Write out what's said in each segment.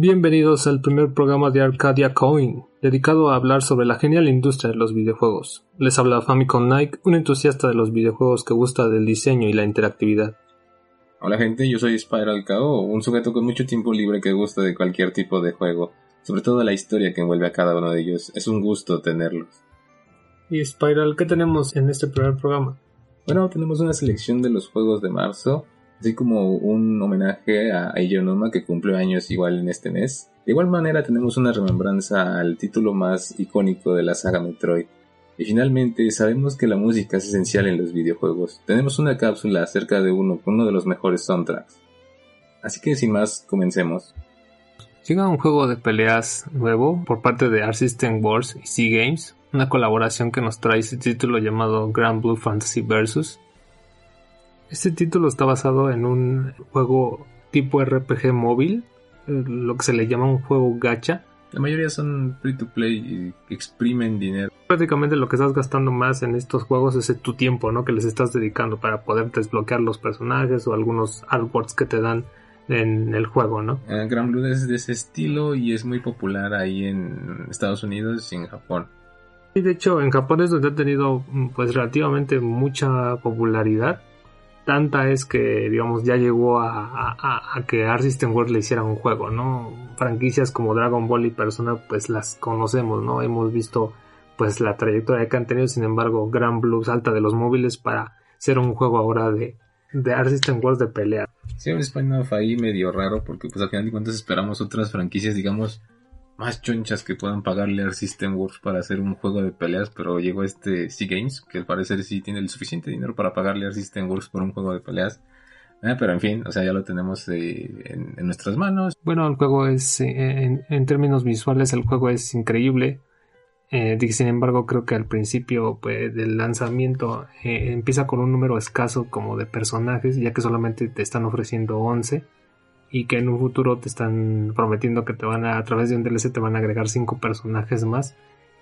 Bienvenidos al primer programa de Arcadia Coin, dedicado a hablar sobre la genial industria de los videojuegos. Les habla Famicom Nike, un entusiasta de los videojuegos que gusta del diseño y la interactividad. Hola gente, yo soy Spiral KO, un sujeto con mucho tiempo libre que gusta de cualquier tipo de juego, sobre todo la historia que envuelve a cada uno de ellos. Es un gusto tenerlos. Y Spiral, ¿qué tenemos en este primer programa? Bueno, tenemos una selección de los juegos de marzo, así como un homenaje a Aonuma que cumple años igual en este mes. De igual manera tenemos una remembranza al título más icónico de la saga Metroid. Y finalmente, sabemos que la música es esencial en los videojuegos. Tenemos una cápsula acerca de uno, uno de los mejores soundtracks. Así que sin más, comencemos. Llega un juego de peleas nuevo por parte de Art System Wars y Sea Games, una colaboración que nos trae ese título llamado Grand Blue Fantasy Versus. Este título está basado en un juego tipo RPG móvil, eh, lo que se le llama un juego gacha. La mayoría son free to play y exprimen dinero. Prácticamente lo que estás gastando más en estos juegos es tu tiempo, ¿no? Que les estás dedicando para poder desbloquear los personajes o algunos artworks que te dan en el juego, ¿no? Eh, Grand Blue es de ese estilo y es muy popular ahí en Estados Unidos y en Japón. Y de hecho en Japón es donde ha tenido pues relativamente mucha popularidad tanta es que, digamos, ya llegó a, que Art System World le hiciera un juego, ¿no? Franquicias como Dragon Ball y Persona, pues las conocemos, ¿no? Hemos visto, pues, la trayectoria que han tenido, sin embargo, Grand Blue salta de los móviles para ser un juego ahora de, de Art System World de pelea. Sí, un spin-off ahí medio raro, porque, pues, al final de cuentas esperamos otras franquicias, digamos, más chonchas que puedan pagarle al System Works para hacer un juego de peleas, pero llegó este Sea Games, que al parecer sí tiene el suficiente dinero para pagarle al System Works por un juego de peleas. Eh, pero en fin, o sea, ya lo tenemos eh, en, nuestras manos. Bueno, el juego es, eh, en, términos visuales, el juego es increíble. sin embargo, creo que al principio pues, del lanzamiento empieza con un número escaso como de personajes, ya que solamente te están ofreciendo 11 y que en un futuro te están prometiendo que te van a, a través de un DLC te van a agregar cinco personajes más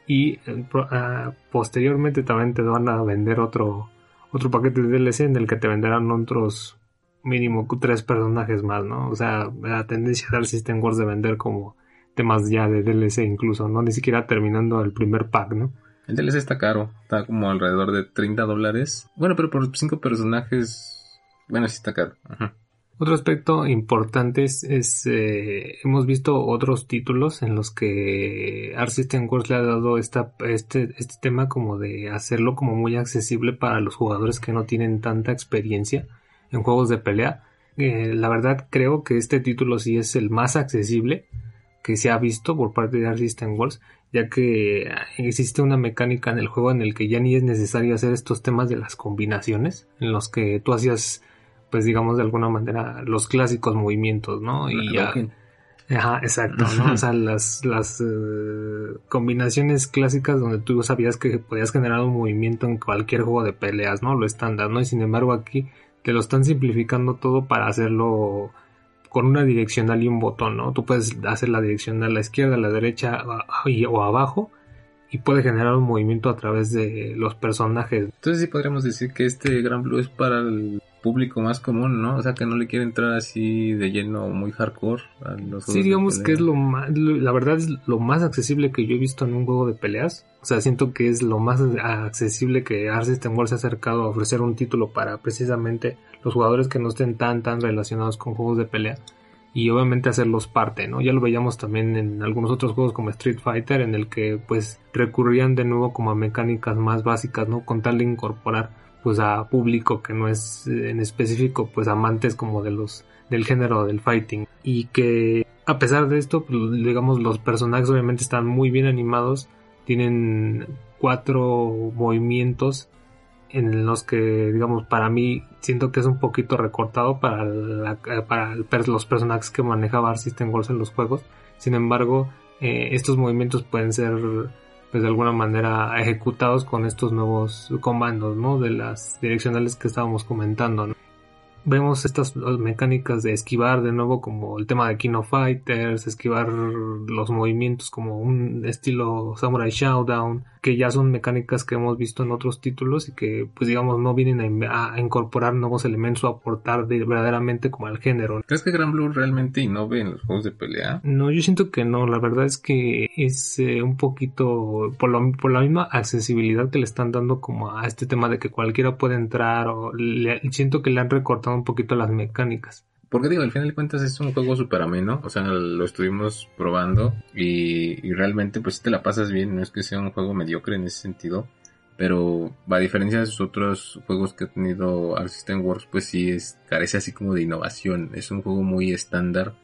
y eh, ah, posteriormente también te van a vender otro otro paquete de DLC en el que te venderán otros mínimo tres personajes más, ¿no? O sea, la tendencia del System Wars de vender como temas ya de DLC incluso, ¿no? Ni siquiera terminando el primer pack, ¿no? El DLC está caro, está como alrededor de 30 dólares. Bueno, pero por cinco personajes, bueno, sí está caro. Ajá. Otro aspecto importante es, eh, hemos visto otros títulos en los que Art System Works le ha dado este, este tema como de hacerlo como muy accesible para los jugadores que no tienen tanta experiencia en juegos de pelea. Eh, la verdad creo que este título sí es el más accesible que se ha visto por parte de Art System Works, ya que existe una mecánica en el juego en el que ya ni es necesario hacer estos temas de las combinaciones, en los que tú hacías pues digamos de alguna manera los clásicos movimientos, ¿no? Y ya... Ajá, exacto, ¿no? O sea, las, las eh, combinaciones clásicas donde tú sabías que podías generar un movimiento en cualquier juego de peleas, ¿no? Lo estándar, ¿no? Y sin embargo aquí te lo están simplificando todo para hacerlo con una direccional y un botón, ¿no? Tú puedes hacer la direccional a la izquierda, a la derecha o abajo y puede generar un movimiento a través de los personajes. Entonces sí podríamos decir que este Gran Blue es para el público más común, ¿no? O sea, que no le quiere entrar así de lleno muy hardcore a los Sí, digamos que es lo más, la verdad es lo más accesible que yo he visto en un juego de peleas. O sea, siento que es lo más accesible que Art System World se ha acercado a ofrecer un título para precisamente los jugadores que no estén tan tan relacionados con juegos de pelea y obviamente hacerlos parte, ¿no? Ya lo veíamos también en algunos otros juegos como Street Fighter en el que pues recurrían de nuevo como a mecánicas más básicas, ¿no? Con tal de incorporar pues a público que no es eh, en específico pues amantes como de los del género del fighting. Y que a pesar de esto pues, digamos los personajes obviamente están muy bien animados. Tienen cuatro movimientos en los que digamos para mí siento que es un poquito recortado para, para los personajes que manejaba System Wars en los juegos. Sin embargo eh, estos movimientos pueden ser pues de alguna manera ejecutados con estos nuevos comandos, ¿no? De las direccionales que estábamos comentando, vemos estas mecánicas de esquivar de nuevo como el tema de Kino Fighters, esquivar los movimientos como un estilo Samurai Showdown, que ya son mecánicas que hemos visto en otros títulos y que pues digamos no vienen a, incorporar nuevos elementos o aportar verdaderamente como al género. ¿Crees que Gran Blue realmente innove en los juegos de pelea? No, yo siento que no, la verdad es que es eh, un poquito por, lo, por la misma accesibilidad que le están dando como a este tema de que cualquiera puede entrar o siento que le han recortado un poquito las mecánicas. Porque digo, al final de cuentas es un juego súper ameno, o sea, lo estuvimos probando y, realmente pues te la pasas bien, no es que sea un juego mediocre en ese sentido, pero a diferencia de sus otros juegos que ha tenido Art System Works, pues sí es, carece así como de innovación, es un juego muy estándar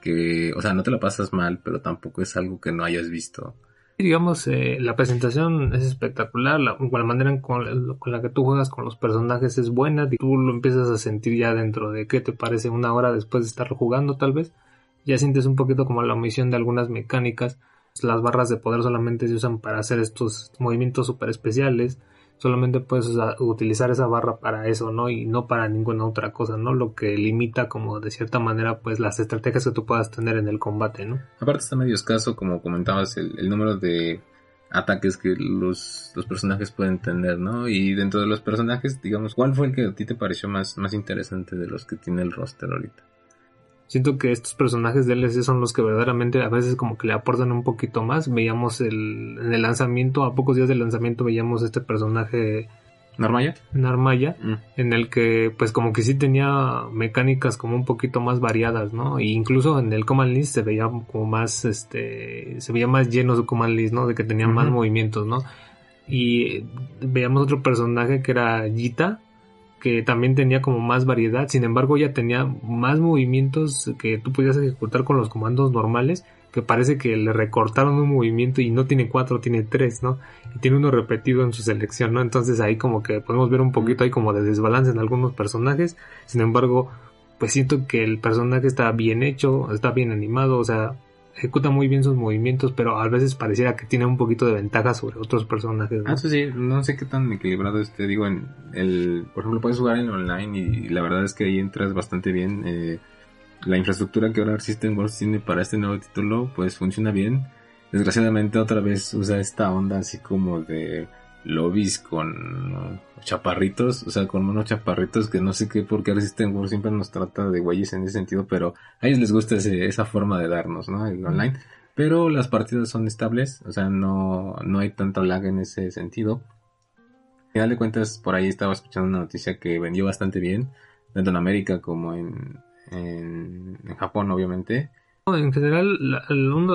que, o sea, no te la pasas mal, pero tampoco es algo que no hayas visto digamos, eh, la presentación es espectacular, la, la manera con, la que tú juegas con los personajes es buena, y tú lo empiezas a sentir ya dentro de qué te parece una hora después de estarlo jugando tal vez, ya sientes un poquito como la omisión de algunas mecánicas, las barras de poder solamente se usan para hacer estos movimientos super especiales, solamente puedes utilizar esa barra para eso, ¿no? Y no para ninguna otra cosa, ¿no? Lo que limita como de cierta manera pues las estrategias que tú puedas tener en el combate, ¿no? Aparte está medio escaso, como comentabas, el, número de ataques que los, los, personajes pueden tener, ¿no? Y dentro de los personajes, digamos, ¿cuál fue el que a ti te pareció más, más interesante de los que tiene el roster ahorita? Siento que estos personajes DLC son los que verdaderamente a veces como que le aportan un poquito más. Veíamos el, en el lanzamiento, a pocos días del lanzamiento veíamos este personaje Narmaya. Narmaya, mm. en el que pues como que sí tenía mecánicas como un poquito más variadas, ¿no? E incluso en el command list se veía como más, este, se veía más lleno su command list, ¿no? De que tenía más movimientos, ¿no? Y veíamos otro personaje que era Gita, que también tenía como más variedad, sin embargo ya tenía más movimientos que tú podías ejecutar con los comandos normales, que parece que le recortaron un movimiento y no tiene cuatro, tiene tres, ¿no? Y tiene uno repetido en su selección, ¿no? Entonces ahí como que podemos ver un poquito ahí como de desbalance en algunos personajes, sin embargo, pues siento que el personaje está bien hecho, está bien animado, o sea, ejecuta muy bien sus movimientos, pero a veces pareciera que tiene un poquito de ventaja sobre otros personajes. ¿no? Ah, sí, no sé qué tan equilibrado esté. Digo, en el, por ejemplo, puedes jugar en online y, la verdad es que ahí entras bastante bien. Eh, la infraestructura que ahora System Works tiene para este nuevo título, pues funciona bien. Desgraciadamente otra vez usa esta onda así como de lobbies con chaparritos, o sea, con unos chaparritos que no sé qué por qué Resisten siempre nos trata de güeyes en ese sentido, pero a ellos les gusta esa forma de darnos, ¿no? El online. Pero las partidas son estables, o sea, no, no hay tanto lag en ese sentido. Final de cuentas, por ahí estaba escuchando una noticia que vendió bastante bien, tanto en América como en, en, Japón, obviamente. En general,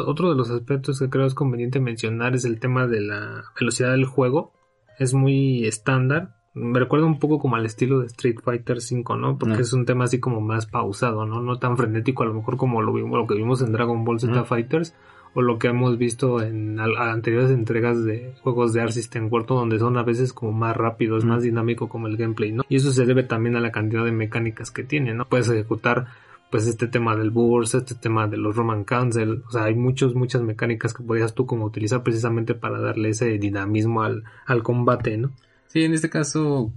otro de los aspectos que creo es conveniente mencionar es el tema de la velocidad del juego es muy estándar. Me recuerda un poco como al estilo de Street Fighter V, ¿no? Porque es un tema así como más pausado, ¿no? No tan frenético a lo mejor como lo, vimos, lo que vimos en Dragon Ball Z Fighters o lo que hemos visto en anteriores entregas de juegos de Art System World donde son a veces como más rápidos, más dinámico como el gameplay, ¿no? Y eso se debe también a la cantidad de mecánicas que tiene, ¿no? Puedes ejecutar pues este tema del burst, este tema de los Roman Cancel, o sea, hay muchos, muchas mecánicas que podías tú como utilizar precisamente para darle ese dinamismo al, al combate, ¿no? Sí, en este caso,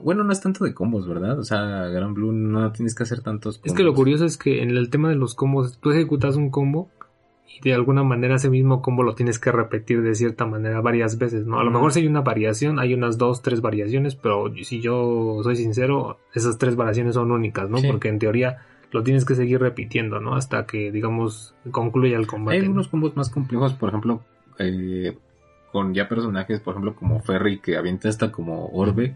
bueno, no es tanto de combos, ¿verdad? O sea, Gran Blue no tienes que hacer tantos combos. Es que lo curioso es que en el tema de los combos, tú ejecutas un combo y de alguna manera ese mismo combo lo tienes que repetir de cierta manera varias veces, ¿no? A lo mejor si hay una variación, hay unas dos, tres variaciones, pero si yo soy sincero, esas tres variaciones son únicas, ¿no? Porque en teoría lo tienes que seguir repitiendo, ¿no? Hasta que, digamos, concluya el combate. Hay unos combos más complejos, por ejemplo, eh, con ya personajes, por ejemplo, como Ferry, que avienta hasta como orbe,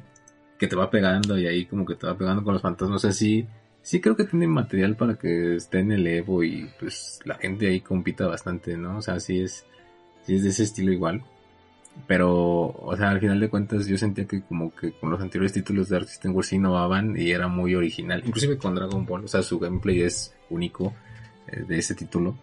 que te va pegando y ahí como que te va pegando con los fantasmas. así sí, creo que tiene material para que esté en el Evo y pues la gente ahí compita bastante, ¿no? O sea, sí es, sí es de ese estilo igual. Pero, o sea, al final de cuentas yo sentía que como que con los anteriores títulos de Art System Wars sí innovaban y era muy original. Inclusive con Dragon Ball, o sea, su gameplay es único eh, de ese título.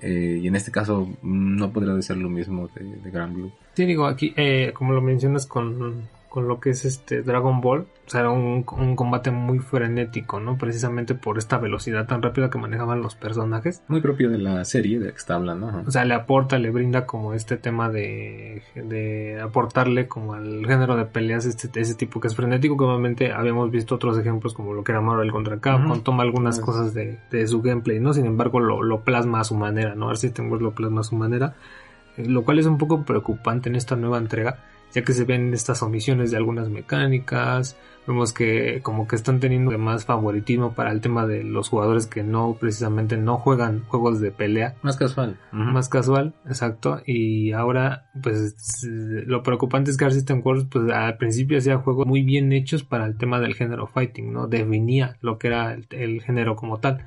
Eh, y en este caso no podría ser lo mismo de, de Grand Blue. Sí, digo, aquí, eh, como lo mencionas con, con lo que es este Dragon Ball. O sea, era un, combate muy frenético, ¿no? Precisamente por esta velocidad tan rápida que manejaban los personajes. Muy propio de la serie de que está hablando. O sea, le aporta, le brinda como este tema de, de aportarle como al género de peleas este, ese tipo que es frenético, que obviamente habíamos visto otros ejemplos como lo que era Marvel contra Capcom, toma algunas cosas de, de, su gameplay, ¿no? Sin embargo, lo, lo plasma a su manera, ¿no? System Works lo plasma a su manera, eh, lo cual es un poco preocupante en esta nueva entrega ya que se ven estas omisiones de algunas mecánicas, vemos que como que están teniendo más favoritismo para el tema de los jugadores que no precisamente no juegan juegos de pelea. Más casual. Más casual, exacto. Y ahora, pues lo preocupante es que Art System Works, pues al principio hacía juegos muy bien hechos para el tema del género fighting, ¿no? Definía lo que era el género como tal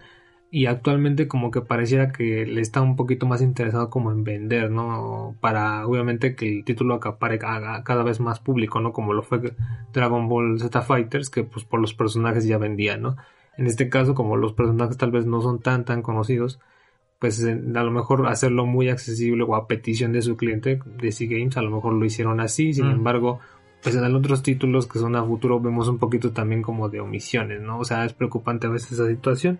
y actualmente como que pareciera que le está un poquito más interesado como en vender, ¿no? Para obviamente que el título acapare cada vez más público, ¿no? Como lo fue Dragon Ball Z Fighters, que pues por los personajes ya vendía, ¿no? En este caso, como los personajes tal vez no son tan tan conocidos, pues a lo mejor hacerlo muy accesible o a petición de su cliente, de C Games, a lo mejor lo hicieron así, sin mm. embargo, pues en otros títulos que son a futuro vemos un poquito también como de omisiones, ¿no? O sea, es preocupante a veces esa situación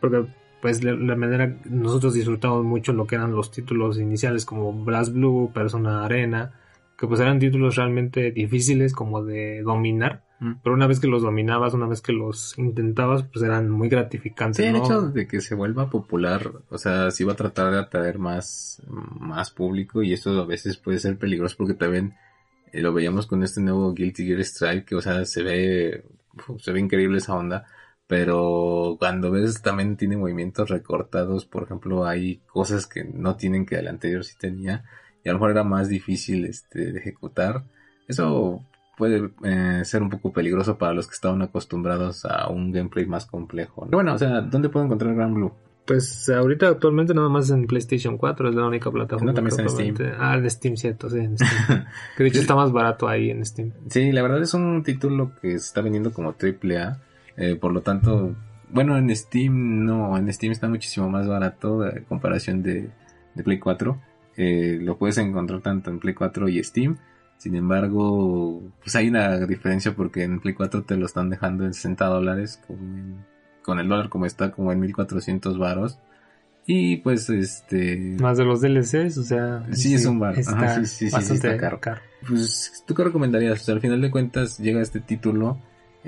porque pues la, manera nosotros disfrutamos mucho lo que eran los títulos iniciales como Blast Blue, Persona Arena, que pues eran títulos realmente difíciles como de dominar, mm. pero una vez que los dominabas, una vez que los intentabas, pues eran muy gratificantes. Sí, el hecho de que se vuelva popular, o sea, sí va a tratar de atraer más, más público y esto a veces puede ser peligroso porque también eh, lo veíamos con este nuevo Guilty Gear Strike, que o sea, se ve, se ve increíble esa onda pero cuando ves también tiene movimientos recortados, por ejemplo, hay cosas que no tienen que el anterior sí tenía y a lo mejor era más difícil este, de ejecutar. Eso puede eh, ser un poco peligroso para los que estaban acostumbrados a un gameplay más complejo. Pero bueno, o sea, ¿dónde puedo encontrar Gran Blue? Pues ahorita actualmente nada más en PlayStation 4 es la única plataforma. No, también está en Steam. Ah, en Steam, cierto, sí, en Steam. que de hecho está más barato ahí en Steam. Sí, la verdad es un título que se está vendiendo como AAA eh, por lo tanto, bueno, en Steam no, en Steam está muchísimo más barato en comparación de, Play 4. Eh, lo puedes encontrar tanto en Play 4 y Steam. Sin embargo, pues hay una diferencia porque en Play 4 te lo están dejando en 60 dólares con el dólar como está, como en 1400 varos. Y pues este... Más de los DLCs, o sea... Sí, es un bar. sí, sí, sí, está caro. Pues, ¿tú qué recomendarías? O sea, al final de cuentas llega este título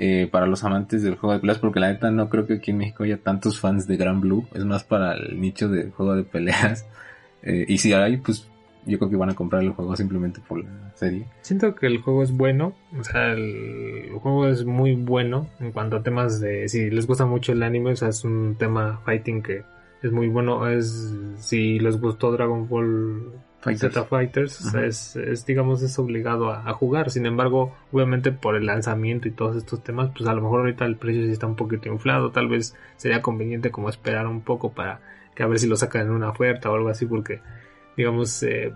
eh, para los amantes del juego de peleas, porque la neta no creo que aquí en México haya tantos fans de Gran Blue, es más para el nicho del juego de peleas. Eh, y si hay, pues yo creo que van a comprar el juego simplemente por la serie. Siento que el juego es bueno, o sea, el, juego es muy bueno en cuanto a temas de, si les gusta mucho el anime, o sea, es un tema fighting que es muy bueno, es, si les gustó Dragon Ball Z Fighters es, digamos, es obligado a, jugar. Sin embargo, obviamente por el lanzamiento y todos estos temas, pues a lo mejor ahorita el precio sí está un poquito inflado. Tal vez sería conveniente como esperar un poco para que a ver si lo sacan en una oferta o algo así, porque digamos, eh,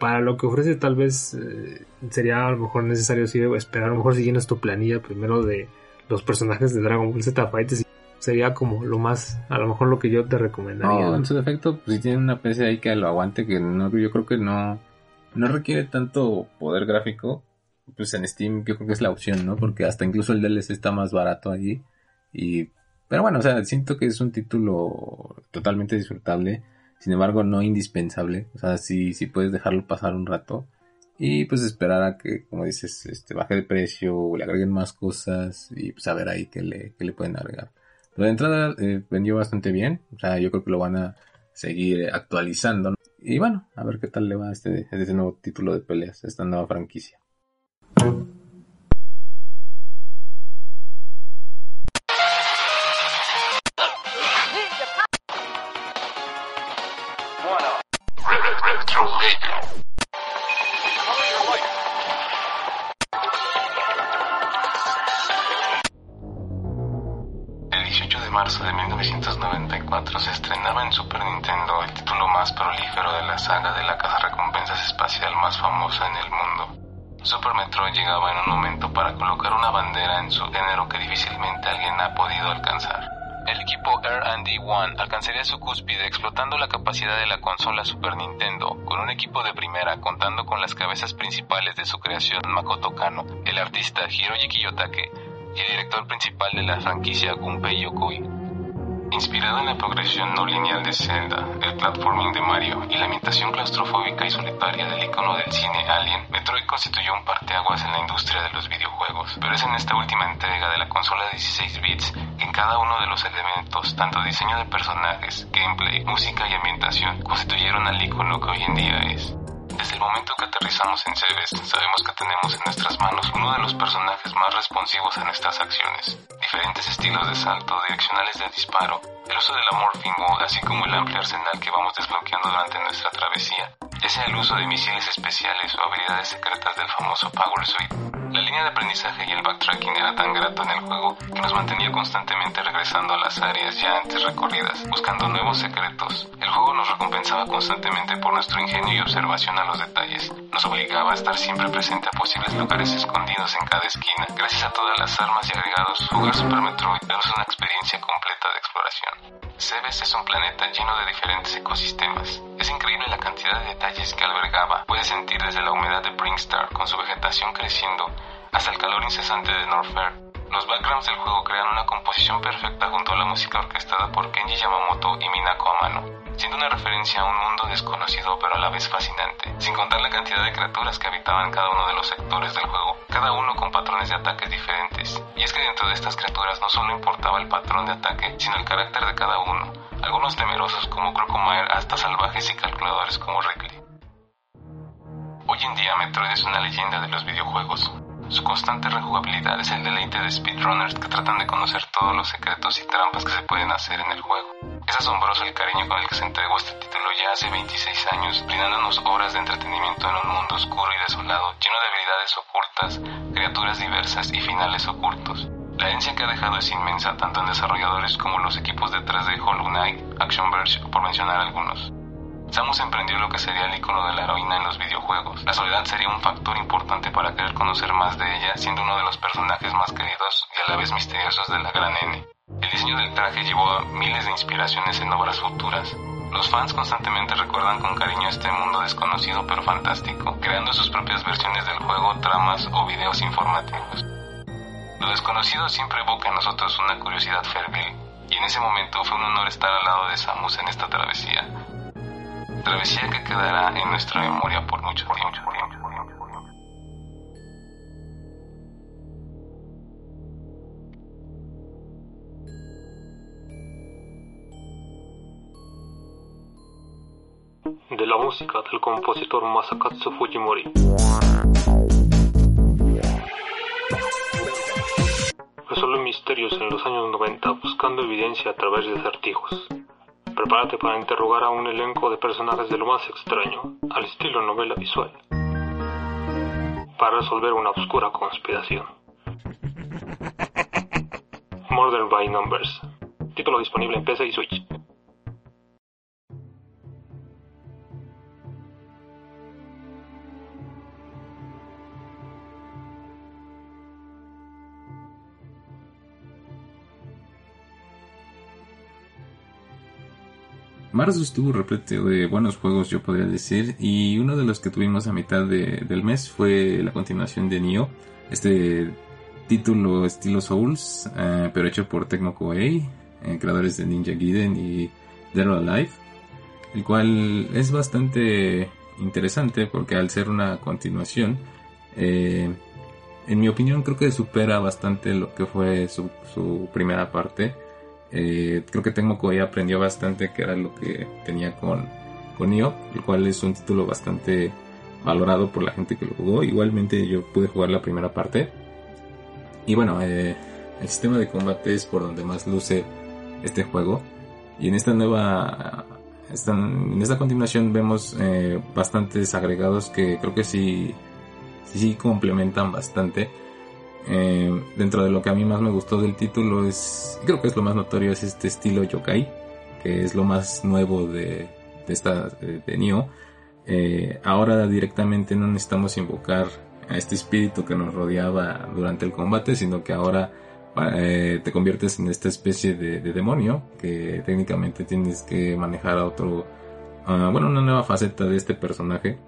para lo que ofrece tal vez eh, sería a lo mejor necesario sí, esperar, a lo mejor si llenas tu planilla primero de los personajes de Dragon Ball Z Fighters sería como lo más, a lo mejor lo que yo te recomendaría. No, en su defecto, pues si tiene una PC ahí que lo aguante, que no, yo creo que no, no requiere tanto poder gráfico, pues en Steam yo creo que es la opción, ¿no? Porque hasta incluso el DLC está más barato ahí. Y, pero bueno, o sea, siento que es un título totalmente disfrutable, sin embargo no indispensable, o sea, si, si puedes dejarlo pasar un rato. Y pues esperar a que, como dices, este, baje de precio, le agreguen más cosas y pues a ver ahí qué le, qué le pueden agregar. Pero de entrada eh, vendió bastante bien. O sea, yo creo que lo van a seguir actualizando. Y bueno, a ver qué tal le va a este, este nuevo título de peleas, esta nueva franquicia. Marzo de 1994 se estrenaba en Super Nintendo el título más prolífero de la saga de la casa recompensas espacial más famosa en el mundo. Super Metroid llegaba en un momento para colocar una bandera en su género que difícilmente alguien ha podido alcanzar. el equipo R&D One alcanzaría su cúspide explotando la capacidad de la consola Super Nintendo con un equipo de primera contando con las cabezas principales de su creación Makoto Kano, el artista Hiroji Kiyotake y el director principal de la franquicia Gunpei Yokoi. Inspirado en la progresión no lineal de Zelda, el platforming de Mario y la ambientación claustrofóbica y solitaria del icono del cine Alien, Metroid constituyó un parteaguas en la industria de los videojuegos. Pero es en esta última entrega de la consola de 16 bits que en cada uno de los elementos, tanto diseño de personajes, gameplay, música y ambientación, constituyeron al icono que hoy en día es. Momento que aterrizamos en Cebes, sabemos que tenemos en nuestras manos uno de los personajes más responsivos a nuestras acciones. Diferentes estilos de salto, direccionales de disparo, el uso de la morphing mode, así como el amplio arsenal que vamos desbloqueando durante nuestra travesía, ya sea el uso de misiles especiales o habilidades secretas del famoso Power Suite. La línea de aprendizaje y el backtracking era tan grato en el juego que nos mantenía constantemente regresando a las áreas ya antes recorridas, buscando nuevos secretos. El juego nos recompensaba constantemente por nuestro ingenio y observación a los detalles. Nos obligaba a estar siempre presente a posibles lugares escondidos en cada esquina. Gracias a todas las armas y agregados, jugar Super Metroid es una experiencia completa de exploración. Cebes es un planeta lleno de diferentes ecosistemas. Es increíble la cantidad de detalles que albergaba. Puedes sentir desde la humedad de Bringstar con su vegetación creciendo hasta el calor incesante de Norfair. Los backgrounds del juego crean una composición perfecta junto a la música orquestada por Kenji Yamamoto y Minako Amano siendo una referencia a un mundo desconocido pero a la vez fascinante, sin contar la cantidad de criaturas que habitaban cada uno de los sectores del juego, cada uno con patrones de ataques diferentes. Y es que dentro de estas criaturas no solo importaba el patrón de ataque, sino el carácter de cada uno, algunos temerosos como Crocomire hasta salvajes y calculadores como Rickley. Hoy en día Metroid es una leyenda de los videojuegos, su constante rejugabilidad es el deleite de speedrunners que tratan de conocer todos los secretos y trampas que se pueden hacer en el juego. Es asombroso el cariño con el que se entregó este título ya hace 26 años, brindándonos horas de entretenimiento en un mundo oscuro y desolado, lleno de habilidades ocultas, criaturas diversas y finales ocultos. La herencia que ha dejado es inmensa, tanto en desarrolladores como en los equipos detrás de Hollow Knight, Action Verge, por mencionar algunos. Samus emprendió lo que sería el icono de la heroína en los videojuegos. La soledad sería un factor importante para querer conocer más de ella, siendo uno de los personajes más queridos y a la vez misteriosos de la gran N. El diseño del traje llevó a miles de inspiraciones en obras futuras. Los fans constantemente recuerdan con cariño este mundo desconocido pero fantástico, creando sus propias versiones del juego, tramas o videos informativos. Lo desconocido siempre evoca en nosotros una curiosidad febril, y en ese momento fue un honor estar al lado de Samus en esta travesía, travesía que quedará en nuestra memoria por mucho tiempo. De la música del compositor Masakatsu Fujimori. Resuelve misterios en los años 90 buscando evidencia a través de acertijos. Prepárate para interrogar a un elenco de personajes de lo más extraño, al estilo novela visual, para resolver una oscura conspiración. Murder by Numbers. Título disponible en PC y Switch. Marzo estuvo repleto de buenos juegos, yo podría decir, y uno de los que tuvimos a mitad del mes fue la continuación de Nioh, este título estilo Souls, eh, pero hecho por Tecmo Koei, eh, creadores de Ninja Gaiden y Dead or Alive, el cual es bastante interesante porque al ser una continuación, eh, en mi opinión creo que supera bastante lo que fue su, su primera parte eh, creo que Tecmo Koei aprendió bastante que era lo que tenía con, con Nioh, el cual es un título bastante valorado por la gente que lo jugó. Igualmente yo pude jugar la primera parte. Y bueno, eh, el sistema de combate es por donde más luce este juego. Y en esta nueva, en esta continuación vemos eh, bastantes agregados que creo que sí, sí complementan bastante eh, dentro de lo que a mí más me gustó del título es, creo que es lo más notorio, es este estilo yokai, que es lo más nuevo de, de esta, de, eh, ahora directamente no necesitamos invocar a este espíritu que nos rodeaba durante el combate, sino que ahora eh, te conviertes en esta especie de, demonio que técnicamente tienes que manejar a otro, bueno, una nueva faceta de este personaje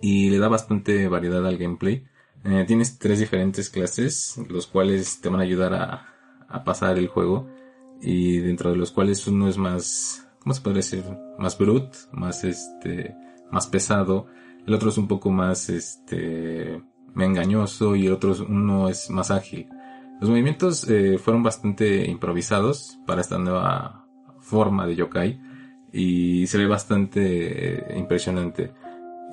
y le da bastante variedad al gameplay. Eh, tienes tres diferentes clases, los cuales te van a ayudar a, pasar el juego y dentro de los cuales uno es más, ¿cómo se puede decir? Más brute, más este, más pesado. El otro es un poco más este, engañoso y el otro uno es más ágil. Los movimientos eh, fueron bastante improvisados para esta nueva forma de yokai y se ve bastante eh, impresionante.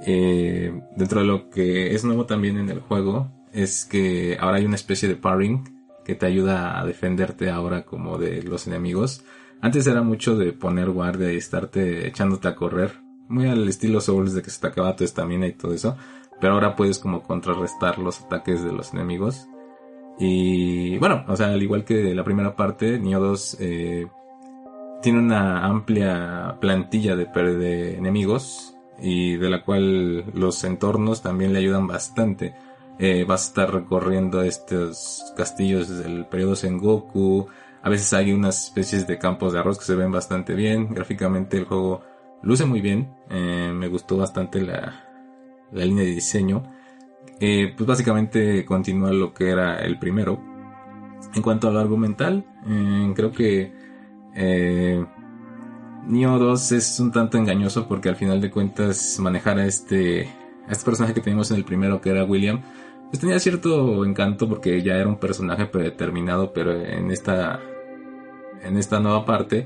Eh, dentro de lo que es nuevo también en el juego es que ahora hay una especie de parring que te ayuda a defenderte ahora como de los enemigos. Antes era mucho de poner guardia y estarte echándote a correr, muy al estilo Souls de que se te acaba tu estamina y todo eso, pero ahora puedes como contrarrestar los ataques de los enemigos. Y bueno, o sea, al igual que la primera parte, Nioh 2 eh, tiene una amplia plantilla de, de enemigos y de la cual los entornos también le ayudan bastante. Eh, vas a estar recorriendo estos castillos del periodo Sengoku. A veces hay unas especies de campos de arroz que se ven bastante bien. Gráficamente el juego luce muy bien. Eh, me gustó bastante la, la línea de diseño. Eh, pues básicamente continúa lo que era el primero. En cuanto a lo argumental, creo que Neo 2 es un tanto engañoso porque al final de cuentas manejar a este, a este personaje que teníamos en el primero que era William, pues tenía cierto encanto porque ya era un personaje predeterminado, pero en esta, en esta nueva parte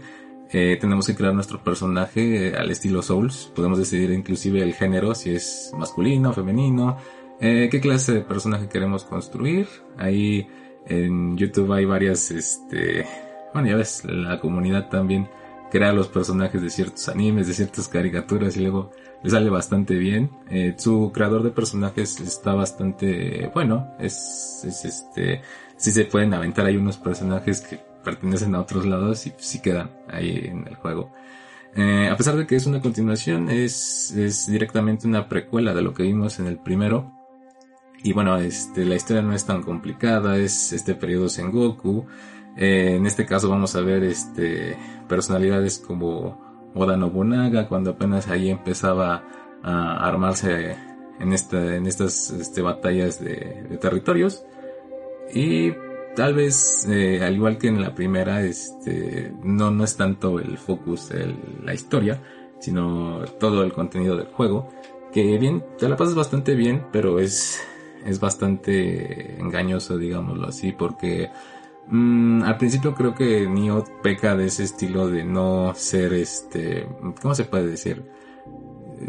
eh, tenemos que crear nuestro personaje al estilo Souls. Podemos decidir inclusive el género, si es masculino, femenino, eh, qué clase de personaje queremos construir. Ahí en YouTube hay varias, este, bueno, ya ves, la comunidad también crea los personajes de ciertos animes, de ciertas caricaturas y luego le sale bastante bien. Eh, su creador de personajes está bastante bueno. Es, es este, sí se pueden aventar hay unos personajes que pertenecen a otros lados y sí quedan ahí en el juego. Eh, a pesar de que es una continuación, es, es directamente una precuela de lo que vimos en el primero. Y bueno, este, la historia no es tan complicada, es este periodo Sengoku. Eh, en este caso vamos a ver este, personalidades como Oda Nobunaga, cuando apenas ahí empezaba a armarse en, esta, en estas este, batallas de, de, territorios. Y tal vez, eh, al igual que en la primera, este, no, no es tanto el focus de la historia, sino todo el contenido del juego. Que bien, te la pasas bastante bien, pero es, es bastante engañoso, digámoslo así, porque Mm, al principio creo que Neo peca de ese estilo de no ser este, ¿cómo se puede decir?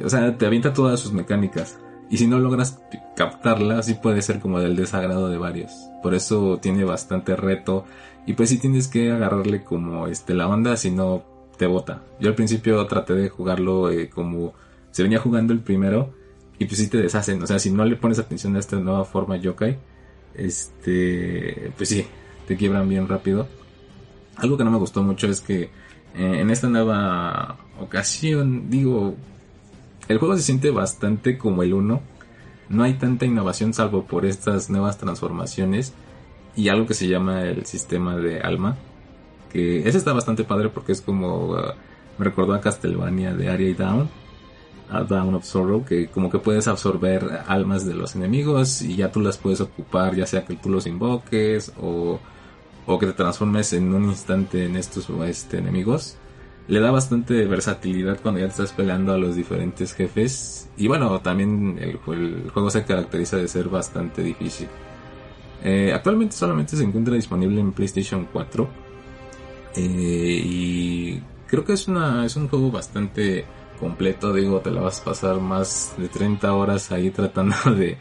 O sea, te avienta todas sus mecánicas. Y si no logras captarla, sí puede ser como del desagrado de varios. Por eso tiene bastante reto. Y pues sí tienes que agarrarle como este la onda, si no te bota. Yo al principio traté de jugarlo eh, como se venía jugando el primero. Y pues sí te deshacen. O sea, si no le pones atención a esta nueva forma yokai, este, pues sí, te quiebran bien rápido. Algo que no me gustó mucho es que eh, en esta nueva ocasión, digo, el juego se siente bastante como el 1. No hay tanta innovación salvo por estas nuevas transformaciones y algo que se llama el sistema de alma. Que ese está bastante padre porque es como... Uh, me recordó a Castlevania de Aria y Down. A Down of Sorrow, que como que puedes absorber almas de los enemigos y ya tú las puedes ocupar, ya sea que tú los invoques o o que te transformes en un instante en estos este, enemigos. Le da bastante versatilidad cuando ya estás peleando a los diferentes jefes. Y bueno, también el, juego se caracteriza de ser bastante difícil. Eh, actualmente solamente se encuentra disponible en PlayStation 4. Eh, y creo que es, una, es un juego bastante completo. Digo, te la vas a pasar más de 30 horas ahí tratando de,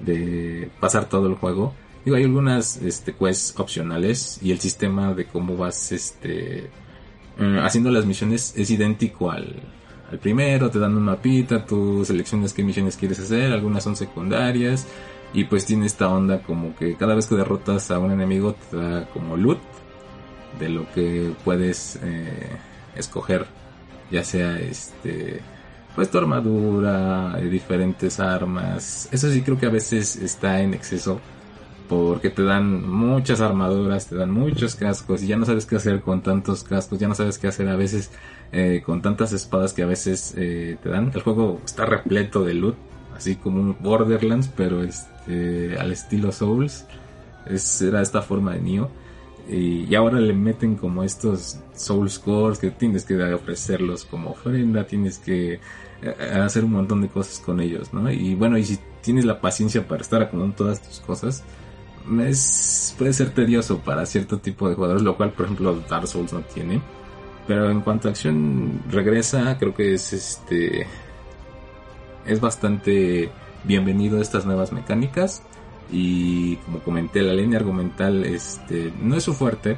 de pasar todo el juego. Digo, hay algunas este, quests opcionales y el sistema de cómo vas este, eh, haciendo las misiones es idéntico al, al primero, te dan un mapita, tú seleccionas qué misiones quieres hacer, algunas son secundarias y pues tiene esta onda como que cada vez que derrotas a un enemigo te da como loot de lo que puedes eh, escoger, ya sea este pues tu armadura, diferentes armas, eso sí creo que a veces está en exceso porque te dan muchas armaduras, te dan muchos cascos y ya no sabes qué hacer con tantos cascos, ya no sabes qué hacer a veces eh, con tantas espadas que a veces eh, te dan. El juego está repleto de loot, así como un Borderlands, pero este, al estilo Souls. Es, era esta forma de Nioh. Y, ahora le meten como estos Souls Cores que tienes que ofrecerlos como ofrenda, tienes que eh, hacer un montón de cosas con ellos, ¿no? Y bueno, y si tienes la paciencia para estar acomodando todas tus cosas, es, puede ser tedioso para cierto tipo de jugadores, lo cual por ejemplo Dark Souls no tiene. Pero en cuanto a acción regresa, creo que es este es bastante bienvenido a estas nuevas mecánicas y como comenté la línea argumental este no es su fuerte.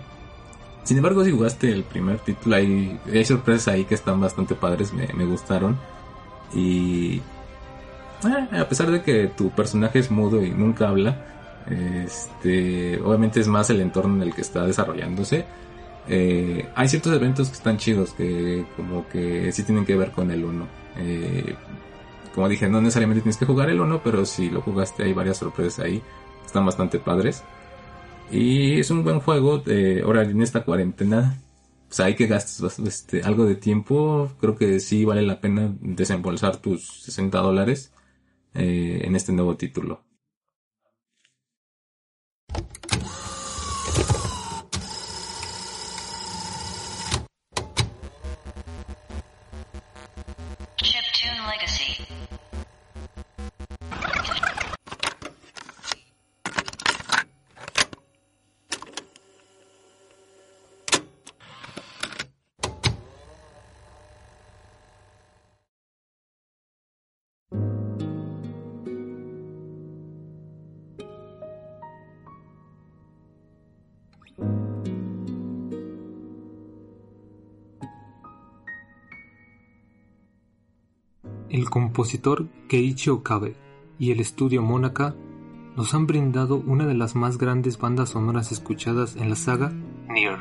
Sin embargo, si jugaste el primer título hay, hay sorpresas ahí que están bastante padres, me, me gustaron y eh, a pesar de que tu personaje es mudo y nunca habla, este, obviamente es más el entorno en el que está desarrollándose. Eh, hay ciertos eventos que están chidos, que como que sí tienen que ver con el 1. Eh, como dije, no necesariamente tienes que jugar el 1, pero si lo jugaste hay varias sorpresas ahí. Están bastante padres. Y es un buen juego. ahora en esta cuarentena, pues hay que gastes este, algo de tiempo. Creo que sí vale la pena desembolsar tus 60 dólares eh, en este nuevo título. Compositor Keiichi Okabe y el estudio Monaka nos han brindado una de las más grandes bandas sonoras escuchadas en la saga Nier,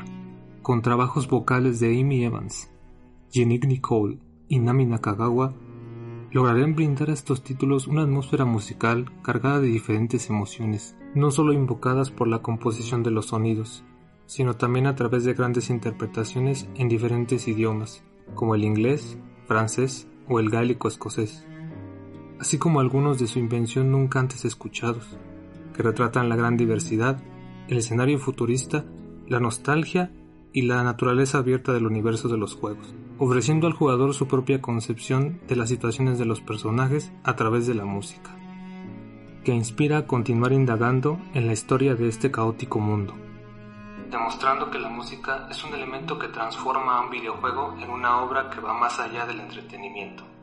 con trabajos vocales de Amy Evans, Yannick Nicole y Nami Nakagawa, lograrán brindar a estos títulos una atmósfera musical cargada de diferentes emociones, no solo invocadas por la composición de los sonidos, sino también a través de grandes interpretaciones en diferentes idiomas, como el inglés, francés, o el gálico escocés, así como algunos de su invención nunca antes escuchados, que retratan la gran diversidad, el escenario futurista, la nostalgia y la naturaleza abierta del universo de los juegos, ofreciendo al jugador su propia concepción de las situaciones de los personajes a través de la música, que inspira a continuar indagando en la historia de este caótico mundo demostrando que la música es un elemento que transforma a un videojuego en una obra que va más allá del entretenimiento.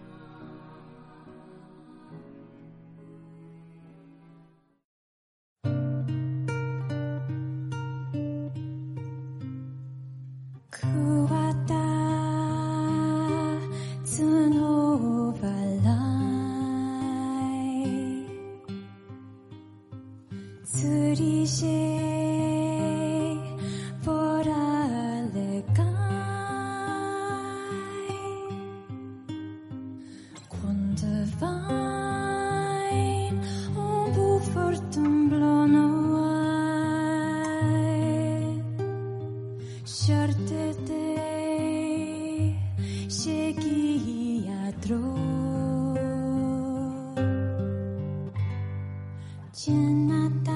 cannot die.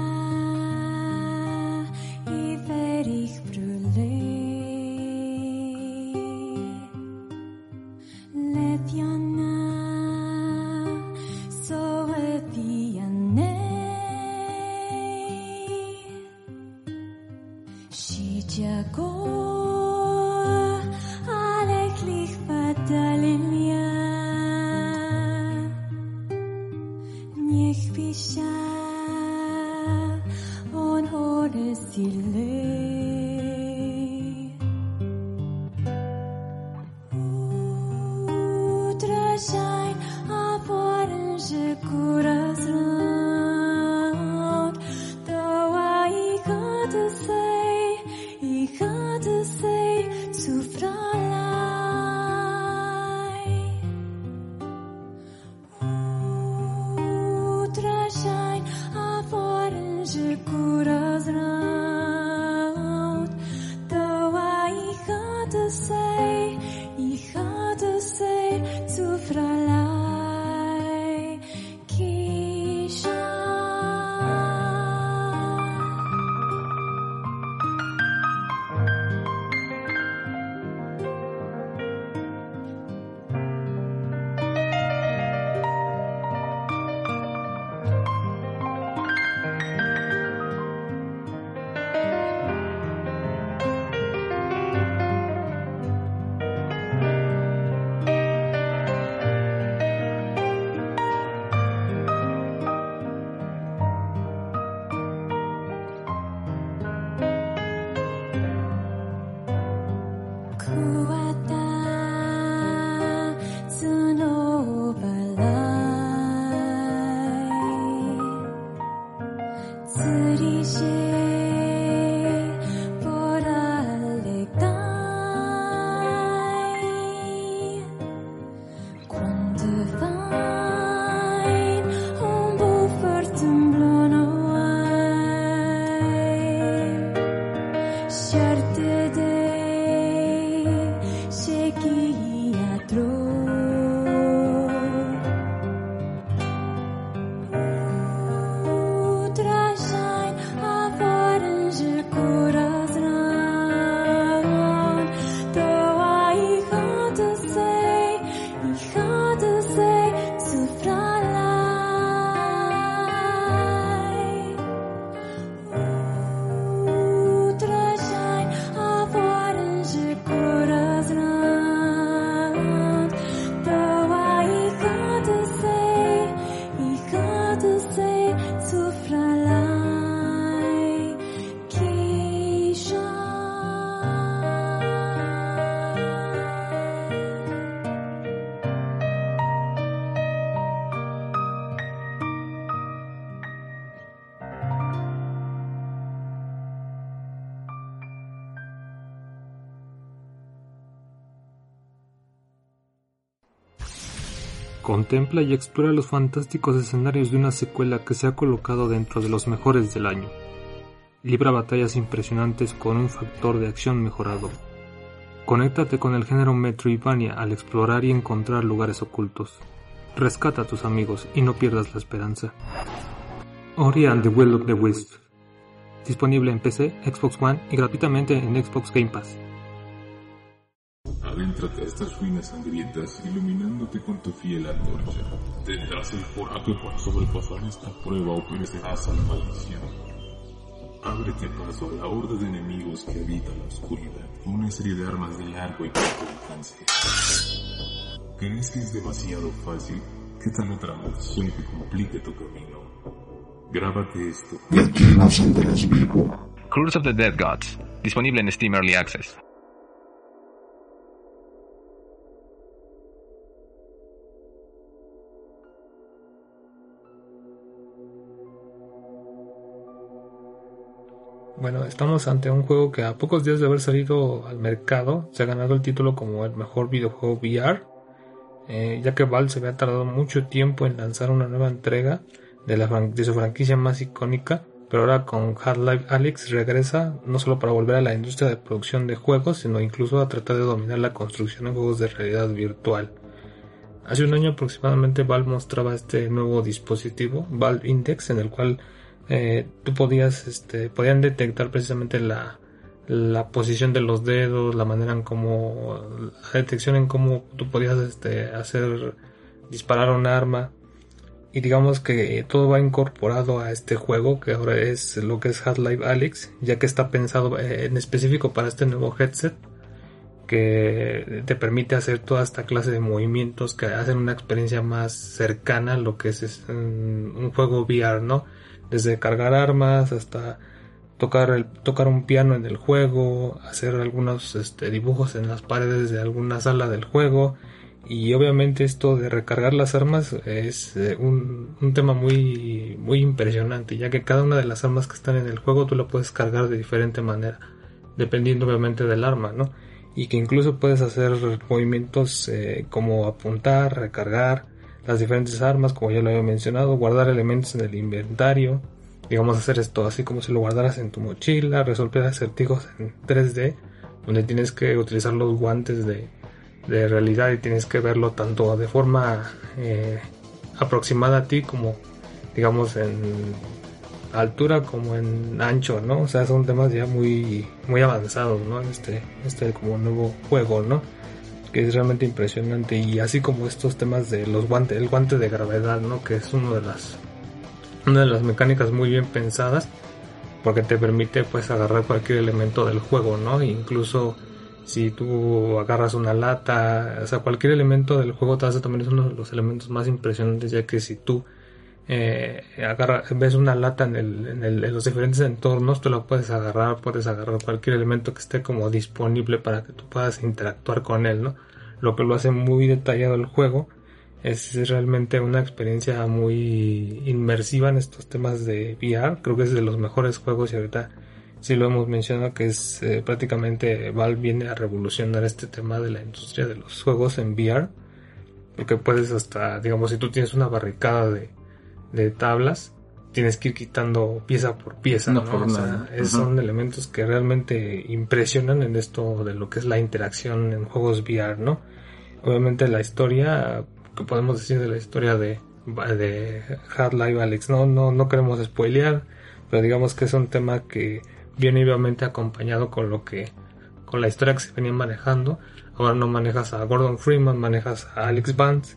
Contempla y explora los fantásticos escenarios de una secuela que se ha colocado dentro de los mejores del año. Libra batallas impresionantes con un factor de acción mejorado. Conéctate con el género Metroidvania al explorar y encontrar lugares ocultos. Rescata a tus amigos y no pierdas la esperanza. Ori the Will of the Wisp. Disponible en PC, Xbox One y gratuitamente en Xbox Game Pass. Adéntrate a estas ruinas sangrientas iluminándote con tu fiel antorcha. Tendrás el coraje para sobrepasar esta prueba o perecerás a la maldición. Ábrete paso a la horda de enemigos que habita la oscuridad una serie de armas de largo y corto alcance. ¿Crees que es demasiado fácil? ¿Qué tal otra maldición que complique tu camino? Grábate esto. Curse of the Dead Gods. Disponible en Steam Early Access. Bueno, estamos ante un juego que a pocos días de haber salido al mercado se ha ganado el título como el mejor videojuego VR, eh, ya que Valve se había tardado mucho tiempo en lanzar una nueva entrega de, su franquicia más icónica, pero ahora con Half-Life Alyx regresa no solo para volver a la industria de producción de juegos, sino incluso a tratar de dominar la construcción de juegos de realidad virtual. Hace un año aproximadamente Valve mostraba este nuevo dispositivo, Valve Index, en el cual eh, tú podías, este, podían detectar precisamente la, la posición de los dedos, la manera en cómo, la detección en cómo tú podías este, hacer disparar un arma. Y digamos que todo va incorporado a este juego, que ahora es lo que es Half-Life Alyx, ya que está pensado eh, en específico para este nuevo headset, que te permite hacer toda esta clase de movimientos que hacen una experiencia más cercana a lo que es, un juego VR, ¿no? Desde cargar armas hasta tocar, tocar un piano en el juego, hacer algunos este, dibujos en las paredes de alguna sala del juego. Y obviamente esto de recargar las armas es eh, un, un, tema muy, muy impresionante, ya que cada una de las armas que están en el juego tú la puedes cargar de diferente manera, dependiendo obviamente del arma, ¿no? Y que incluso puedes hacer movimientos eh, como apuntar, recargar, las diferentes armas, como ya lo había mencionado, guardar elementos en el inventario, digamos hacer esto así como si lo guardaras en tu mochila, resolver acertijos en 3D, donde tienes que utilizar los guantes de, de realidad y tienes que verlo tanto de forma eh, aproximada a ti como digamos en altura como en ancho, ¿no? O sea, son temas ya muy muy avanzados, ¿no? Este este como nuevo juego, ¿no? Que es realmente impresionante y así como estos temas de los guantes, el guante de gravedad, ¿no? Que es uno de las una de las mecánicas muy bien pensadas porque te permite pues agarrar cualquier elemento del juego, ¿no? incluso si tú agarras una lata, o sea, cualquier elemento del juego te hace también es uno de los elementos más impresionantes ya que si tú eh, ves una lata en, el, en, el, en, los diferentes entornos, tú la puedes agarrar, puedes agarrar cualquier elemento que esté como disponible para que tú puedas interactuar con él, ¿no? lo que lo hace muy detallado el juego. Es realmente una experiencia muy inmersiva en estos temas de VR. Creo que es de los mejores juegos y ahorita sí lo hemos mencionado que es eh, prácticamente Valve viene a revolucionar este tema de la industria de los juegos en VR. Porque puedes hasta, digamos, si tú tienes una barricada de, de tablas, tienes que ir quitando pieza por pieza. No, Son elementos que realmente impresionan en esto de lo que es la interacción en juegos VR, ¿no? Obviamente la historia, que podemos decir de la historia de, de Hard Life Alex, no, no, no queremos spoilear, pero digamos que es un tema que viene obviamente acompañado con lo que, con la historia que se venía manejando. Ahora no manejas a Gordon Freeman, manejas a Alex Vance,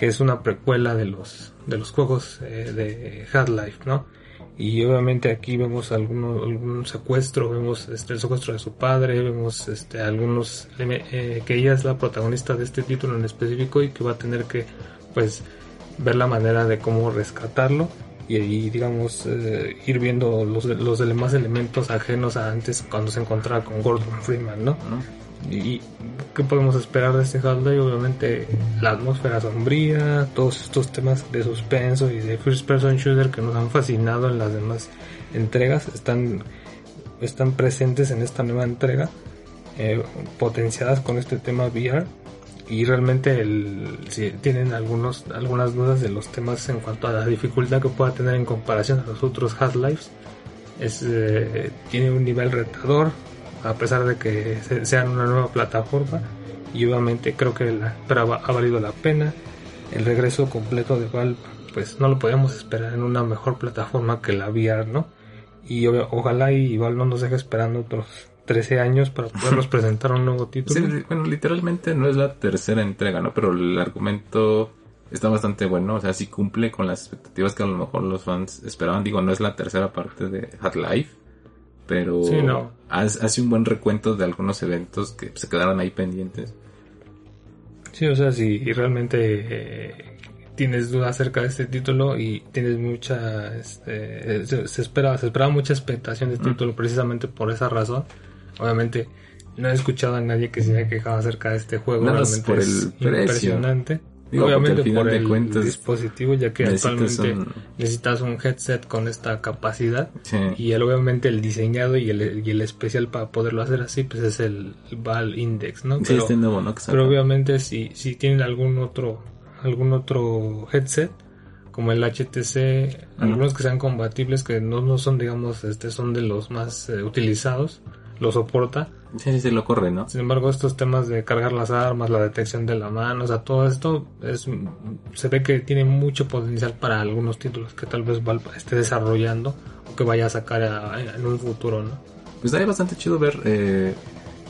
que es una precuela de los, de los juegos eh, de Hard Life, ¿no? y obviamente aquí vemos algunos algún secuestro vemos este el secuestro de su padre vemos este algunos eh, que ella es la protagonista de este título en específico y que va a tener que pues ver la manera de cómo rescatarlo y, digamos eh, ir viendo los, los demás elementos ajenos a antes cuando se encontraba con Gordon Freeman no y qué podemos esperar de este Half-Life obviamente la atmósfera sombría todos estos temas de suspenso y de first person shooter que nos han fascinado en las demás entregas están están presentes en esta nueva entrega eh, potenciadas con este tema VR y realmente el, si tienen algunos algunas dudas de los temas en cuanto a la dificultad que pueda tener en comparación a los otros Half-Lives es, eh, tiene un nivel retador a pesar de que sean una nueva plataforma y obviamente creo que la ha valido la pena. El regreso completo de Valve pues no lo podemos esperar en una mejor plataforma que la VR no y ojalá y Valve no nos deje esperando otros 13 años para podernos presentar un nuevo título. Bueno literalmente no es la tercera entrega no pero el argumento está bastante bueno o sea sí cumple con las expectativas que a lo mejor los fans esperaban. Digo no es la tercera parte de Half-Life pero hace un buen recuento de algunos eventos que se quedaron ahí pendientes. Sí, o sea, si realmente eh, tienes duda acerca de este título y tienes mucha, este, se, espera, se esperaba mucha expectación de este título precisamente por esa razón. Obviamente no he escuchado a nadie que se haya quejado acerca de este juego. realmente por el impresionante. Obviamente por el dispositivo, ya que actualmente necesitas un headset con esta capacidad. Y obviamente el diseñado y el, y el especial para poderlo hacer así, pues es el VAL Index, ¿no? pero, este pero obviamente si, si tienen algún otro, algún otro headset, como el HTC, algunos que sean compatibles, que no, no son, digamos, este son de los más eh, utilizados, lo soporta. Sí, sí, sí, lo corre, ¿no? Sin embargo, estos temas de cargar las armas, la detección de la mano, o sea, todo esto es, se ve que tiene mucho potencial para algunos títulos que tal vez Valve esté desarrollando o que vaya a sacar en un futuro, ¿no? Pues estaría bastante chido ver, eh,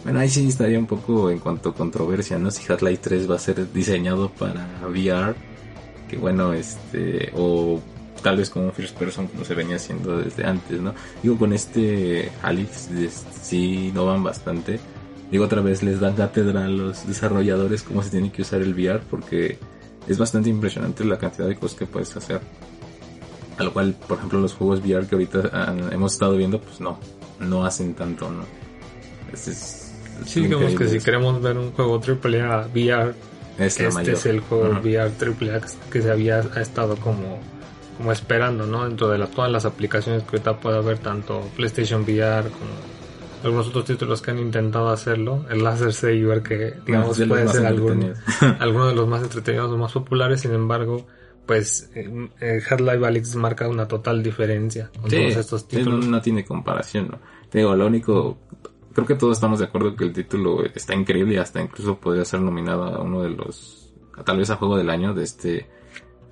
bueno, ahí sí estaría un poco en cuanto a controversia, ¿no? Si Half-Life 3 va a ser diseñado para VR, que bueno, este, o tal vez como first person como se venía haciendo desde antes, ¿no? Digo, con este Alex sí no van bastante. Digo, otra vez les dan cátedra a los desarrolladores cómo se tiene que usar el VR porque es bastante impresionante la cantidad de cosas que puedes hacer. A lo cual, por ejemplo, los juegos VR que ahorita hemos estado viendo, pues no, no hacen tanto, ¿no? Este es, sí, digamos que si queremos ver un juego AAA VR, este es el juego VR AAA que se había estado como como esperando, ¿no? Dentro de todas las aplicaciones que ahorita puede haber, tanto PlayStation VR como algunos otros títulos que han intentado hacerlo, el Laser Saber que digamos puede ser algún, alguno de los más entretenidos o más populares, sin embargo, pues eh, eh Hard Life Alex marca una total diferencia con todos estos títulos. no, tiene comparación, ¿no? Te digo, lo único, creo que todos estamos de acuerdo que el título está increíble y hasta incluso podría ser nominado a uno de los, tal vez a juego del año de este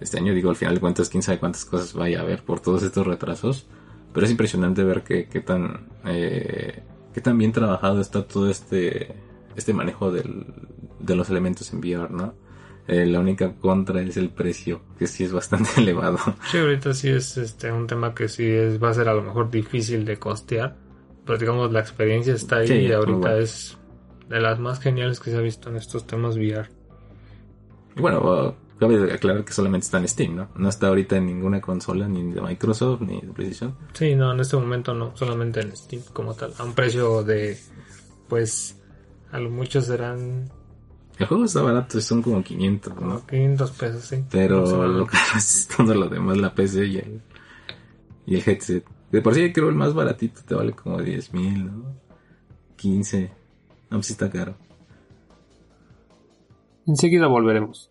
este año. Digo, al final de cuentas, quién sabe cuántas cosas vaya a haber por todos estos retrasos. Pero es impresionante ver qué tan, eh, qué tan bien trabajado está todo este, este manejo del, de los elementos en VR, ¿no? Eh, la única contra es el precio, que sí es bastante elevado. Sí, ahorita sí es este un tema que sí es, va a ser a lo mejor difícil de costear, pero digamos la experiencia está ahí y ahorita es de las más geniales que se ha visto en estos temas VR. Y bueno, Cabe aclarar que solamente está en Steam, ¿no? No está ahorita en ninguna consola, ni de Microsoft, ni de PlayStation. Sí, no, en este momento no, solamente en Steam como tal. A un precio de, pues, a lo mucho serán... El juego está barato, son como 500, ¿no? 500 pesos, sí. Pero lo que es todo lo demás, la PC y el, y el headset. De por sí creo el más baratito te vale como 10 mil, ¿no? 15. No, pues sí está caro. Enseguida volveremos.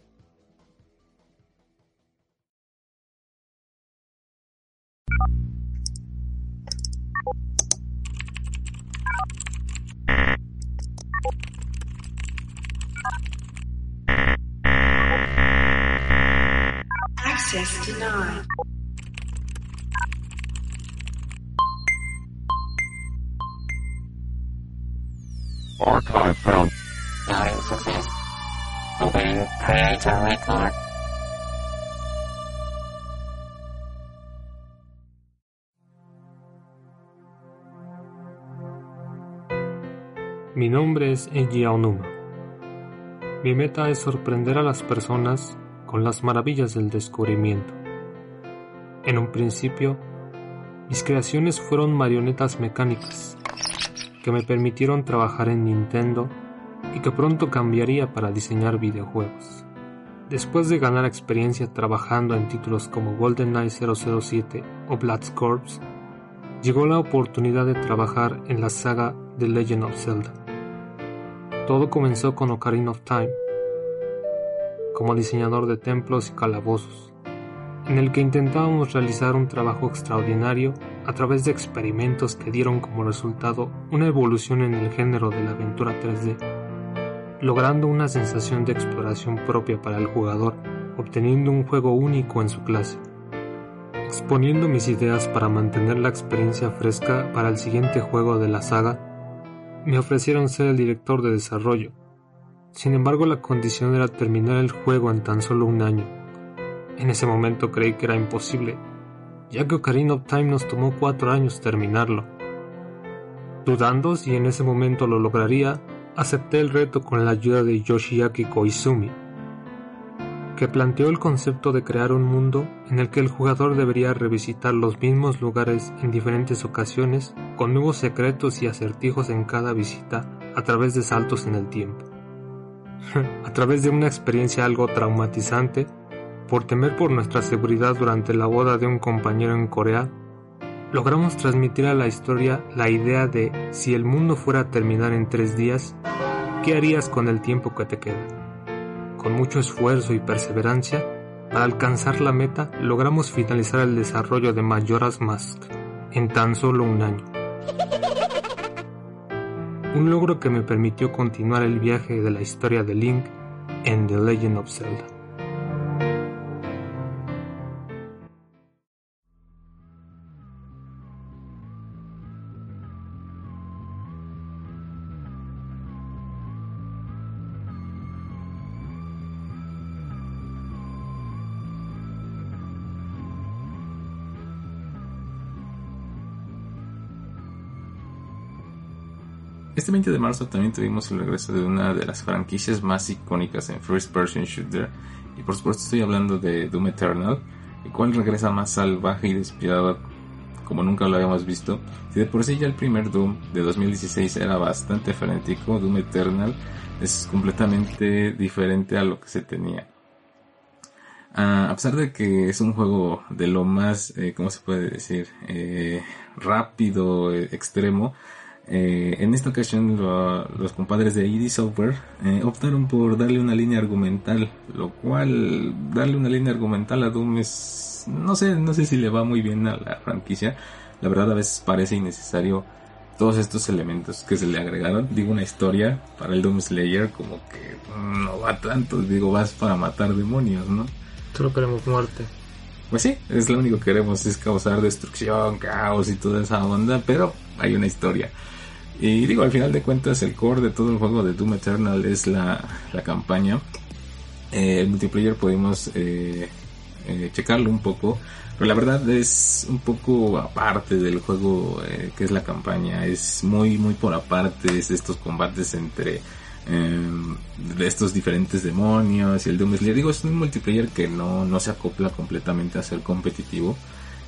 Mi nombre es Eiji Aonuma. Mi meta es sorprender a las personas con las maravillas del descubrimiento. En un principio, mis creaciones fueron marionetas mecánicas que me permitieron trabajar en Nintendo y que pronto cambiaría para diseñar videojuegos. Después de ganar experiencia trabajando en títulos como GoldenEye 007 o Blood's Corps, llegó la oportunidad de trabajar en la saga The Legend of Zelda. Todo comenzó con Ocarina of Time, como diseñador de templos y calabozos, en el que intentábamos realizar un trabajo extraordinario a través de experimentos que dieron como resultado una evolución en el género de la aventura 3D, logrando una sensación de exploración propia para el jugador, obteniendo un juego único en su clase. Exponiendo mis ideas para mantener la experiencia fresca para el siguiente juego de la saga, me ofrecieron ser el director de desarrollo. Sin embargo, la condición era terminar el juego en tan solo un año. En ese momento creí que era imposible, ya que Ocarina of Time nos tomó cuatro años terminarlo. Dudando si en ese momento lo lograría, acepté el reto con la ayuda de Yoshiaki Koizumi, que planteó el concepto de crear un mundo en el que el jugador debería revisitar los mismos lugares en diferentes ocasiones, con nuevos secretos y acertijos en cada visita a través de saltos en el tiempo. a través de una experiencia algo traumatizante, por temer por nuestra seguridad durante la boda de un compañero en Corea, logramos transmitir a la historia la idea de si el mundo fuera a terminar en tres días, ¿qué harías con el tiempo que te queda? Con mucho esfuerzo y perseverancia, para alcanzar la meta logramos finalizar el desarrollo de Majora's Mask en tan solo un año. Un logro que me permitió continuar el viaje de la historia de Link en The Legend of Zelda. Este 20 de marzo también tuvimos el regreso de una de las franquicias más icónicas en First Person Shooter. Y por supuesto estoy hablando de Doom Eternal, el cual regresa más salvaje y despiadado como nunca lo habíamos visto. Si de por sí ya el primer Doom de 2016 era bastante frenético, Doom Eternal es completamente diferente a lo que se tenía. Ah, a pesar de que es un juego de lo más, eh, ¿cómo se puede decir? Eh, rápido, eh, extremo, eh, en esta ocasión los compadres de ID Software eh, optaron por darle una línea argumental, lo cual darle una línea argumental a Doom es no sé, no sé si le va muy bien a la franquicia. La verdad a veces parece innecesario todos estos elementos que se le agregaron. Digo una historia para el Doom Slayer como que no va tanto, digo vas para matar demonios, ¿no? Solo queremos muerte. Pues sí, es lo único que queremos, es causar destrucción, caos y toda esa onda, pero hay una historia. Y digo, al final de cuentas, el core de todo el juego de Doom Eternal es la, la campaña. Eh, el multiplayer podemos eh, eh, checarlo un poco, pero la verdad es un poco aparte del juego que es la campaña. Es muy, muy por aparte es estos combates entre de estos diferentes demonios y el Doom Slayer. Digo, es un multiplayer que no, no se acopla completamente a ser competitivo.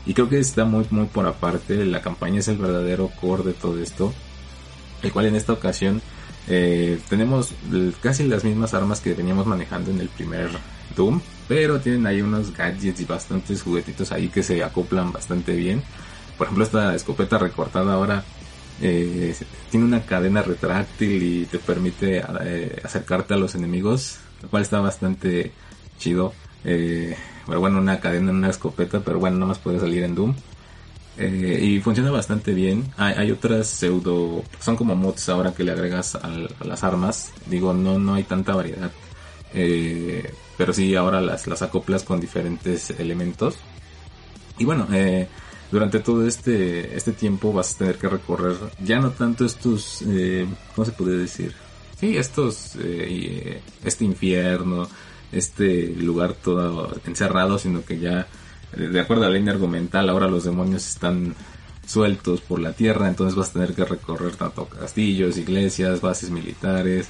Y creo que está muy, muy por aparte. La campaña es el verdadero core de todo esto el cual en esta ocasión eh, tenemos casi las mismas armas que veníamos manejando en el primer Doom, pero tienen ahí unos gadgets y bastantes juguetitos ahí que se acoplan bastante bien. Por ejemplo, esta escopeta recortada ahora eh, tiene una cadena retráctil y te permite eh, acercarte a los enemigos, lo cual está bastante chido. pero bueno, una cadena en una escopeta, pero bueno, nada más puede salir en Doom. Eh, y funciona bastante bien. Hay, otras pseudo, son como mods ahora que le agregas a las armas. Digo, no, no hay tanta variedad. Eh, pero sí ahora las, las acoplas con diferentes elementos. Y bueno, eh, durante todo este, este tiempo vas a tener que recorrer ya no tanto estos, eh, ¿cómo se puede decir? Sí, estos, eh, este infierno, este lugar todo encerrado, sino que ya, de acuerdo a la línea argumental, ahora los demonios están sueltos por la tierra, entonces vas a tener que recorrer tanto castillos, iglesias, bases militares.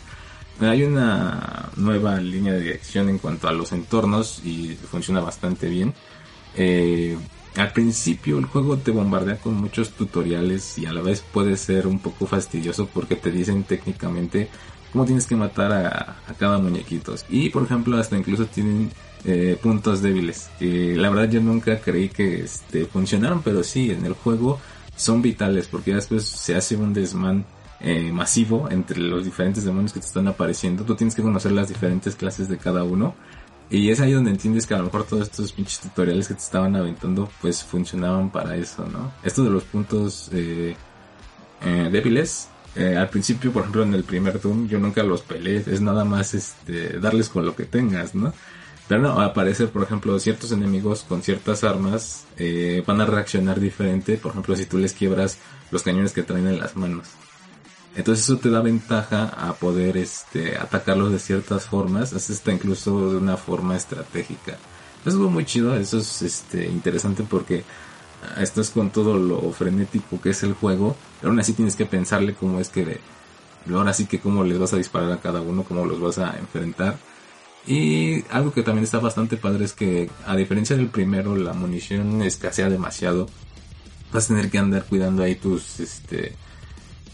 Hay una nueva línea de dirección en cuanto a los entornos y funciona bastante bien. Eh, al principio el juego te bombardea con muchos tutoriales y a la vez puede ser un poco fastidioso porque te dicen técnicamente cómo tienes que matar a, a cada muñequito. Y por ejemplo hasta incluso tienen eh, puntos débiles. Que la verdad yo nunca creí que este, funcionaron, pero sí, en el juego son vitales porque después se hace un desmán eh, masivo entre los diferentes demonios que te están apareciendo. Tú tienes que conocer las diferentes clases de cada uno. Y es ahí donde entiendes que a lo mejor todos estos pinches tutoriales que te estaban aventando pues funcionaban para eso, ¿no? Esto de los puntos eh, eh, débiles, eh, al principio, por ejemplo, en el primer Doom yo nunca los peleé, es nada más este darles con lo que tengas, ¿no? Pero no, aparece, por ejemplo, ciertos enemigos con ciertas armas eh, van a reaccionar diferente, por ejemplo, si tú les quiebras los cañones que traen en las manos. Entonces eso te da ventaja a poder este, atacarlos de ciertas formas, hasta incluso de una forma estratégica. Eso es muy chido, eso es este, interesante porque ah, estás con todo lo frenético que es el juego, pero aún así tienes que pensarle cómo es que, ahora sí que cómo les vas a disparar a cada uno, cómo los vas a enfrentar. Y algo que también está bastante padre es que a diferencia del primero la munición escasea demasiado. Vas a tener que andar cuidando ahí tus este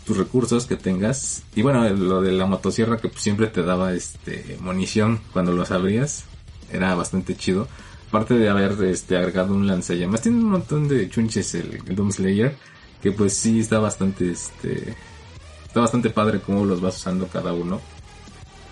tus recursos que tengas. Y bueno, lo de la motosierra que siempre te daba este munición cuando los abrías. Era bastante chido. Aparte de haber este agregado un lanzallamas. Tiene un montón de chunches el, el. Que pues sí está bastante este. Está bastante padre cómo los vas usando cada uno.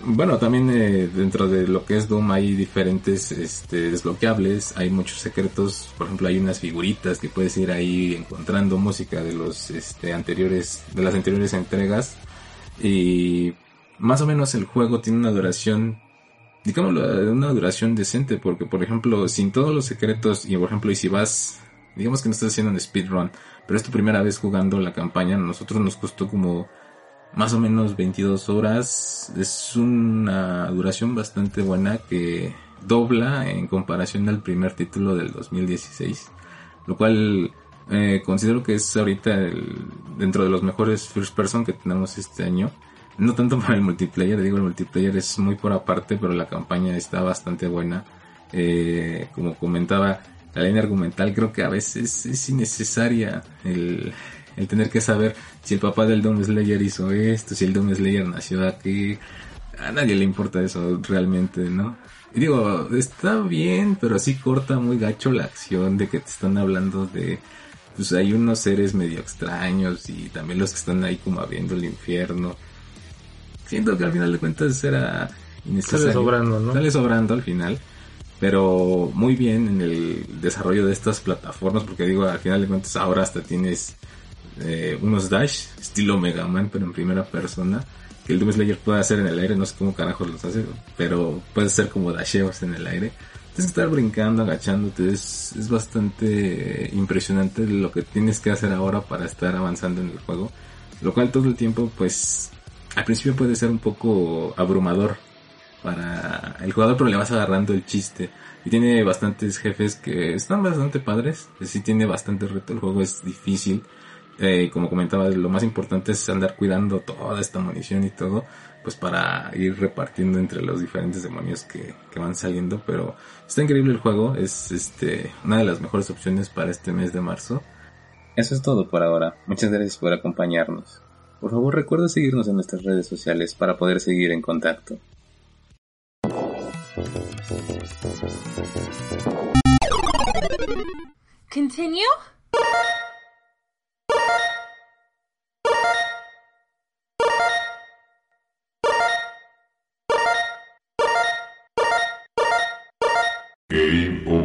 Bueno, también eh, dentro de lo que es Doom hay diferentes este, desbloqueables, hay muchos secretos, por ejemplo hay unas figuritas que puedes ir ahí encontrando música de los este, anteriores, de las anteriores entregas. Y más o menos el juego tiene una duración, digamos una duración decente porque por ejemplo sin todos los secretos y por ejemplo y si vas, digamos que no estás haciendo un speedrun, pero es tu primera vez jugando la campaña, a nosotros nos costó como más o menos 22 horas. Es una duración bastante buena que dobla en comparación al primer título del 2016. Lo cual eh, considero que es ahorita el, dentro de los mejores first person que tenemos este año. No tanto para el multiplayer, digo el multiplayer es muy por aparte, pero la campaña está bastante buena. Eh, como comentaba, la línea argumental creo que a veces es innecesaria el, el tener que saber si el papá del Doom Slayer hizo esto, si el Doom Slayer nació aquí, a nadie le importa eso realmente, ¿no? Y digo, está bien, pero sí corta muy gacho la acción de que te están hablando de, pues hay unos seres medio extraños y también los que están ahí como abriendo el infierno. Siento que al final de cuentas era innecesario. Sale sobrando, ¿no? Sale sobrando al final pero muy bien en el desarrollo de estas plataformas porque digo al final de cuentas ahora hasta tienes eh, unos dash estilo Mega Man pero en primera persona que el Doom Slayer puede hacer en el aire no sé cómo carajos los hace pero puede ser como dasheos en el aire tienes que estar brincando agachándote es, es bastante impresionante lo que tienes que hacer ahora para estar avanzando en el juego lo cual todo el tiempo pues al principio puede ser un poco abrumador para el jugador, pero le vas agarrando el chiste. Y tiene bastantes jefes que están bastante padres. Sí tiene bastante reto, el juego es difícil. Eh, como comentaba, lo más importante es andar cuidando toda esta munición y todo, pues para ir repartiendo entre los diferentes demonios que, que van saliendo. Pero está increíble el juego, es este una de las mejores opciones para este mes de marzo. Eso es todo por ahora. Muchas gracias por acompañarnos. Por favor recuerda seguirnos en nuestras redes sociales para poder seguir en contacto. Continue? Game over.